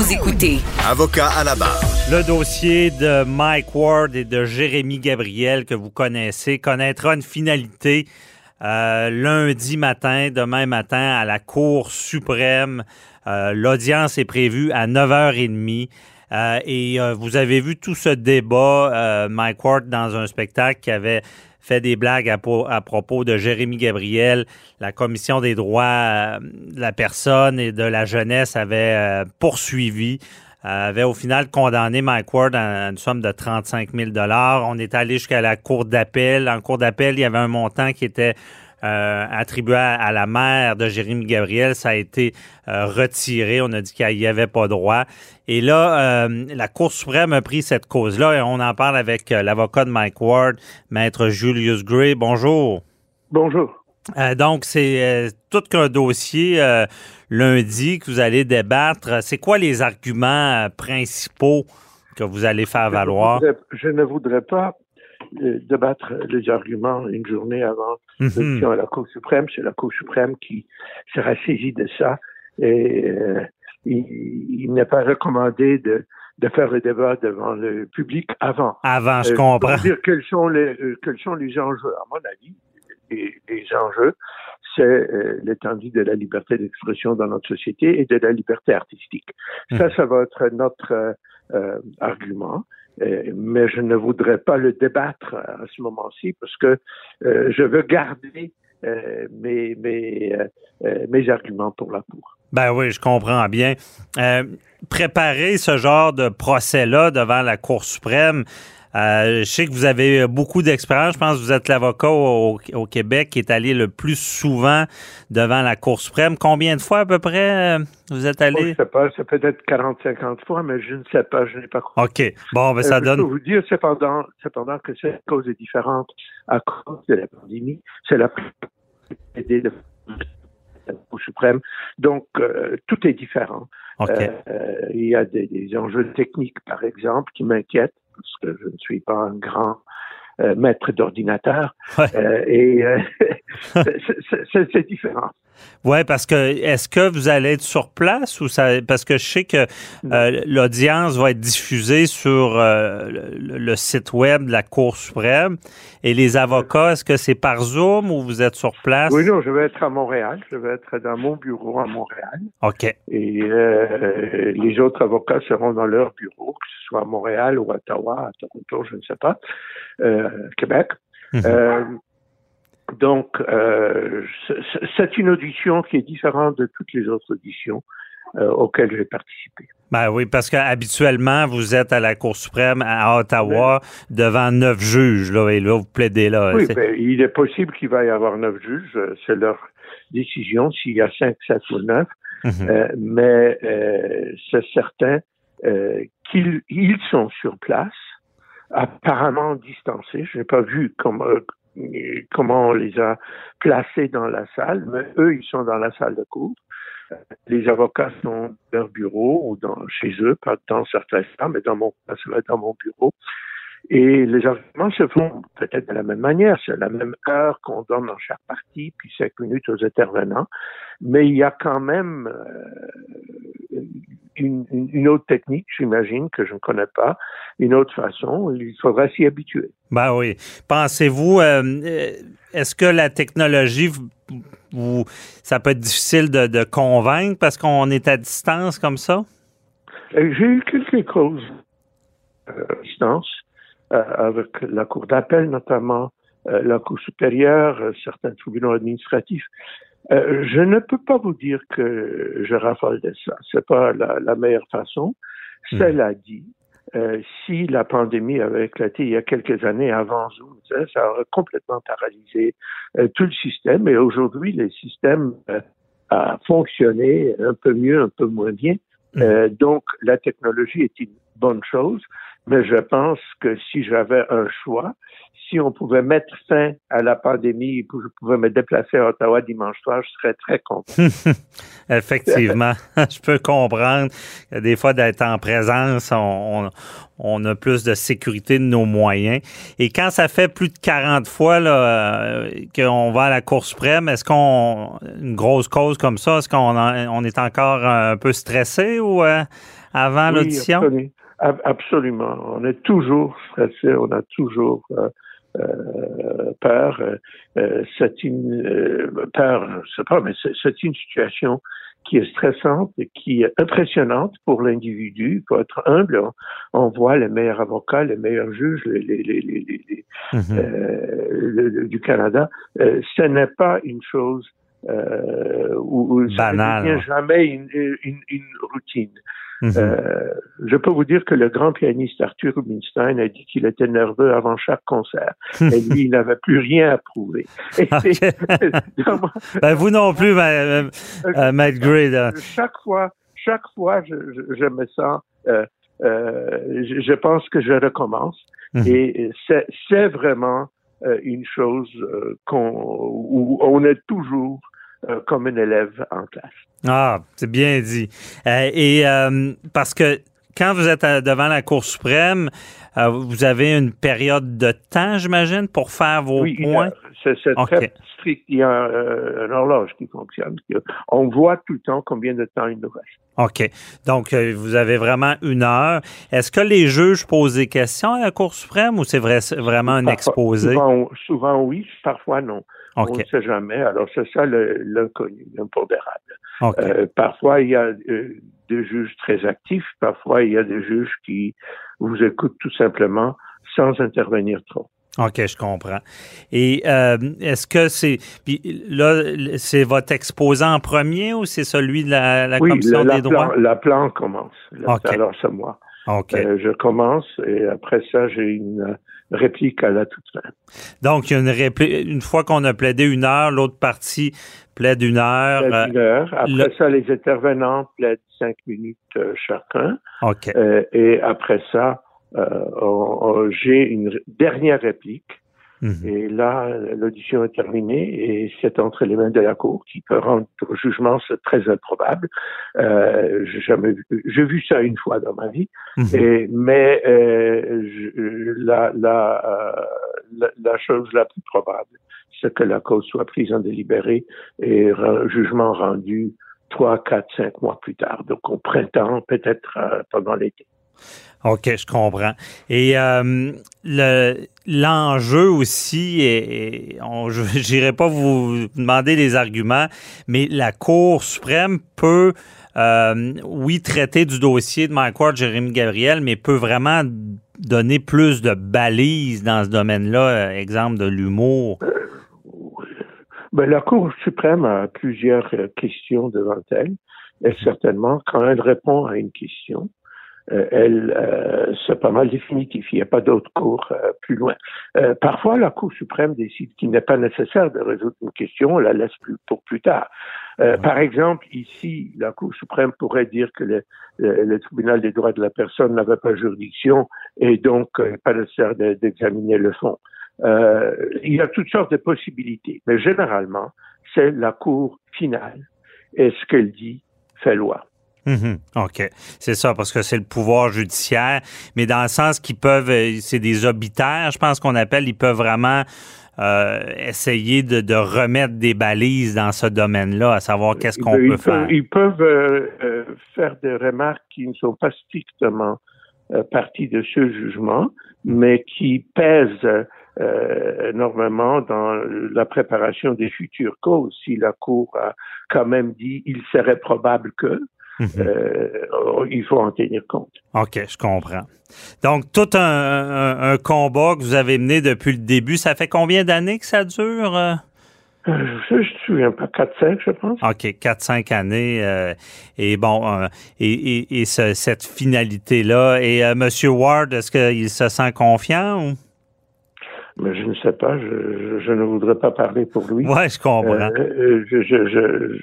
Vous écoutez Avocat à la barre. Le dossier de Mike Ward et de Jérémy Gabriel que vous connaissez connaîtra une finalité euh, lundi matin, demain matin, à la Cour suprême. Euh, l'audience est prévue à 9h30. Euh, et vous avez vu tout ce débat, Mike Ward, dans un spectacle qui avait fait des blagues à, propos de Jérémy Gabriel. La Commission des droits euh, de la personne et de la jeunesse avait euh, poursuivi euh, avait au final condamné Mike Ward à une somme de 35 000 On est allé jusqu'à la cour d'appel. En cour d'appel, il y avait un montant qui était euh, attribué à, la mère de Jérémy Gabriel, ça a été euh, retiré. On a dit qu'il n'y avait pas droit. Et là, euh, la Cour suprême a pris cette cause-là et on en parle avec l'avocat de Mike Ward, maître Julius Gray. Bonjour. Bonjour. donc, c'est tout qu'un dossier lundi que vous allez débattre. C'est quoi les arguments principaux que vous allez faire valoir? je ne voudrais pas débattre les arguments une journée avant mm à la Cour suprême. C'est la Cour suprême qui sera saisie de ça. Et euh, il, n'est pas recommandé de, de faire le débat devant le public avant. Avant, je euh, comprends. dire quels sont les euh, quels sont les enjeux. À mon avis, les, les enjeux, c'est l'étendue de la liberté d'expression dans notre société et de la liberté artistique. Ça, mhm. ça va être notre argument. Euh, mais je ne voudrais pas le débattre à ce moment-ci parce que euh, je veux garder euh, mes, mes, mes arguments pour la Cour. Ben oui, je comprends bien. préparer ce genre de procès-là devant la Cour suprême, euh, je sais que vous avez beaucoup d'expérience. Je pense que vous êtes l'avocat au, Québec qui est allé le plus souvent devant la Cour suprême. Combien de fois à peu près euh, vous êtes allé? je ne sais pas, ça peut être 40-50 fois, mais je ne sais pas, je n'ai pas compris. OK. Bon, ben ça euh, donne. Je peux vous dire cependant, cependant que cette cause est différente à cause de la pandémie. C'est la de la Cour suprême. Donc, tout est différent. il y a des, des enjeux techniques, par exemple, qui m'inquiètent parce que je ne suis pas un grand euh, maître d'ordinateur. Euh, et euh, c'est différent. Oui, parce que est-ce que vous allez être sur place ou ça parce que je sais que l'audience va être diffusée sur le, site web de la Cour suprême et les avocats, est-ce que c'est par Zoom ou vous êtes sur place? Oui, non, je vais être à Montréal. Je vais être dans mon bureau à Montréal. OK. Et les autres avocats seront dans leur bureau, que ce soit à Montréal ou à Ottawa, à Toronto, je ne sais pas. Euh, Québec. Mhm. Euh, donc, euh, c'est une audition qui est différente de toutes les autres auditions auxquelles j'ai participé. Ben oui, parce qu'habituellement, vous êtes à la Cour suprême à Ottawa devant neuf juges, là, et là, vous plaidez là. Oui, ben, il est possible qu'il va y avoir neuf juges. C'est leur décision s'il y a cinq, sept ou neuf. Mhm. mais c'est certain qu'ils ils sont sur place apparemment distancés. Je n'ai pas vu comment, euh, comment on les a placés dans la salle, mais eux, ils sont dans la salle de cours. Les avocats sont dans leur bureau ou dans, chez eux, pas dans certains cas, mais dans mon, dans mon bureau. Et les arguments se font peut-être de la même manière, c'est la même heure qu'on donne dans chaque partie, puis cinq minutes aux intervenants, mais il y a quand même euh, une, une, autre technique, j'imagine, que je ne connais pas, une autre façon, il faudra s'y habituer. Ben oui. Pensez-vous, euh, euh, est-ce que la technologie, vous, ça peut être difficile de, de convaincre parce qu'on est à distance comme ça? J'ai eu quelques causes à distance euh, avec la Cour d'appel notamment, euh, la Cour supérieure, euh, certains tribunaux administratifs. Je ne peux pas vous dire que je raffole de ça. C'est pas la, la, meilleure façon. Hmm. Cela dit, euh, si la pandémie avait éclaté il y a quelques années avant Zoom, ça aurait complètement paralysé euh, tout le système. Et aujourd'hui, le système euh, a fonctionné un peu mieux, un peu moins bien. Hmm. donc, la technologie est une bonne chose. Mais je pense que si j'avais un choix, si on pouvait mettre fin à la pandémie et que je pouvais me déplacer à Ottawa dimanche soir, je serais très content. Effectivement, je peux comprendre que des fois d'être en présence, on, on, a plus de sécurité de nos moyens. Et quand ça fait plus de 40 fois euh, qu'on va à la Cour suprême, est-ce qu'on une grosse cause comme ça, est-ce qu'on on est encore un peu stressé ou euh, avant l'audition? Absolument. On est toujours stressé, on a toujours euh, euh, peur. Euh, c'est une euh, peur, je sais pas, mais c'est une situation qui est stressante qui est impressionnante pour l'individu. Il faut être humble. On, voit les meilleurs avocats, les meilleurs juges les, les, les, mm-hmm. euh, du Canada. Euh, ce n'est pas une chose euh, où, où ça ne devient jamais une, une, une routine. Mhm. Euh, je peux vous dire que le grand pianiste Arthur Rubinstein a dit qu'il était nerveux avant chaque concert. Et lui, il n'avait plus rien à prouver. ben, vous non plus, euh, euh, Matt Gray. Chaque fois, chaque fois, je, je, je me sens, euh, je, je, pense que je recommence. Mhm. Et c'est vraiment une chose qu'on, où on est toujours comme un élève en classe. Ah, c'est bien dit. Euh, et euh, parce que quand vous êtes devant la Cour suprême, euh, vous avez une période de temps, j'imagine, pour faire vos oui, points? C'est très strict. Il y a un, horloge qui fonctionne. On voit tout le temps combien de temps il nous reste. OK. Donc, vous avez vraiment une heure. Est-ce que les juges posent des questions à la Cour suprême ou c'est vraiment un exposé? Souvent, souvent, oui, parfois non. On ne sait jamais. Alors, c'est ça l'inconnu, l'impondérable. Euh, parfois, il y a euh, des juges très actifs, parfois, il y a des juges qui vous écoutent tout simplement sans intervenir trop. OK, je comprends. Et euh, est-ce que c'est là c'est votre exposant en premier ou c'est celui de la, la commission la, des droits? la plan commence. Alors c'est moi. Euh, je commence et après ça, j'ai une réplique à la toute fin. Donc, il y a une réplique. Une fois qu'on a plaidé une heure, l'autre partie plaide une heure. Plaide une heure. Après ça, les intervenants plaident cinq minutes euh, chacun. OK. Euh, et après ça, j'ai une dernière réplique Mhm. Et là, l'audition est terminée et c'est entre les mains de la Cour qui peut rendre le jugement, très improbable. Euh, j'ai jamais vu, j'ai vu ça une fois dans ma vie, mhm. et, mais euh, je, la, la, euh, la, la, chose la plus probable, c'est que la cause soit prise en délibéré et un jugement rendu trois, quatre, cinq mois plus tard, donc au printemps, peut-être euh, pendant l'été. OK, je comprends. Et euh, l'enjeu aussi, et, pas vous demander les arguments, mais la Cour suprême peut, euh, oui, traiter du dossier de Mike Ward, Jérémy Gabriel, mais peut vraiment donner plus de balises dans ce domaine-là, euh, exemple de l'humour. Ben, la Cour suprême a plusieurs questions devant elle. Et certainement, quand elle répond à une question, euh, elle, euh, c'est pas mal définitif. Il n'y a pas d'autre cours euh, plus loin. parfois, la Cour suprême décide qu'il n'est pas nécessaire de résoudre une question, on la laisse plus, pour plus tard. Par exemple, ici, la Cour suprême pourrait dire que le, le, tribunal des droits de la personne n'avait pas juridiction et donc pas nécessaire d'examiner le fond. il y a toutes sortes de possibilités, mais généralement, c'est la Cour finale et ce qu'elle dit fait loi. Mhm. OK. C'est ça, parce que c'est le pouvoir judiciaire, mais dans le sens qu'ils peuvent, euh, c'est des obitaires, je pense qu'on appelle, ils peuvent vraiment euh, essayer de, remettre des balises dans ce domaine-là, à savoir qu'est-ce qu'on peut faire. Ils peuvent euh, faire des remarques qui ne sont pas strictement partie de ce jugement, mais qui pèsent énormément dans la préparation des futures causes. Si la Cour a quand même dit il serait probable que, Mhm. Euh, il faut en tenir compte. OK, je comprends. Donc, tout un, combat que vous avez mené depuis le début, ça fait combien d'années que ça dure? Euh? Euh, je ne me souviens pas, 4-5, je pense. OK, 4-5 années. et bon, et, cette finalité-là. Et M. Ward, est-ce qu'il se sent confiant ou? Mais je ne sais pas, je, ne voudrais pas parler pour lui. Oui, je comprends. je,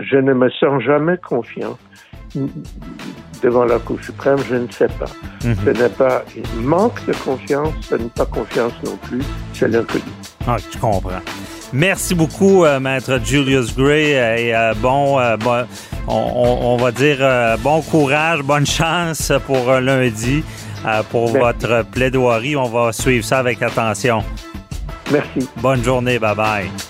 je ne me sens jamais confiant. devant la Cour suprême, je ne sais pas. Mhm. Ce n'est pas un manque de confiance, ce n'est pas confiance non plus, c'est l'inconnu. Ah, je comprends. Merci beaucoup, euh, maître Julius Gray, et euh, bon, euh, bon on, on, va dire bon courage, bonne chance pour lundi, pour votre plaidoirie. On va suivre ça avec attention. Merci. Bonne journée, bye bye.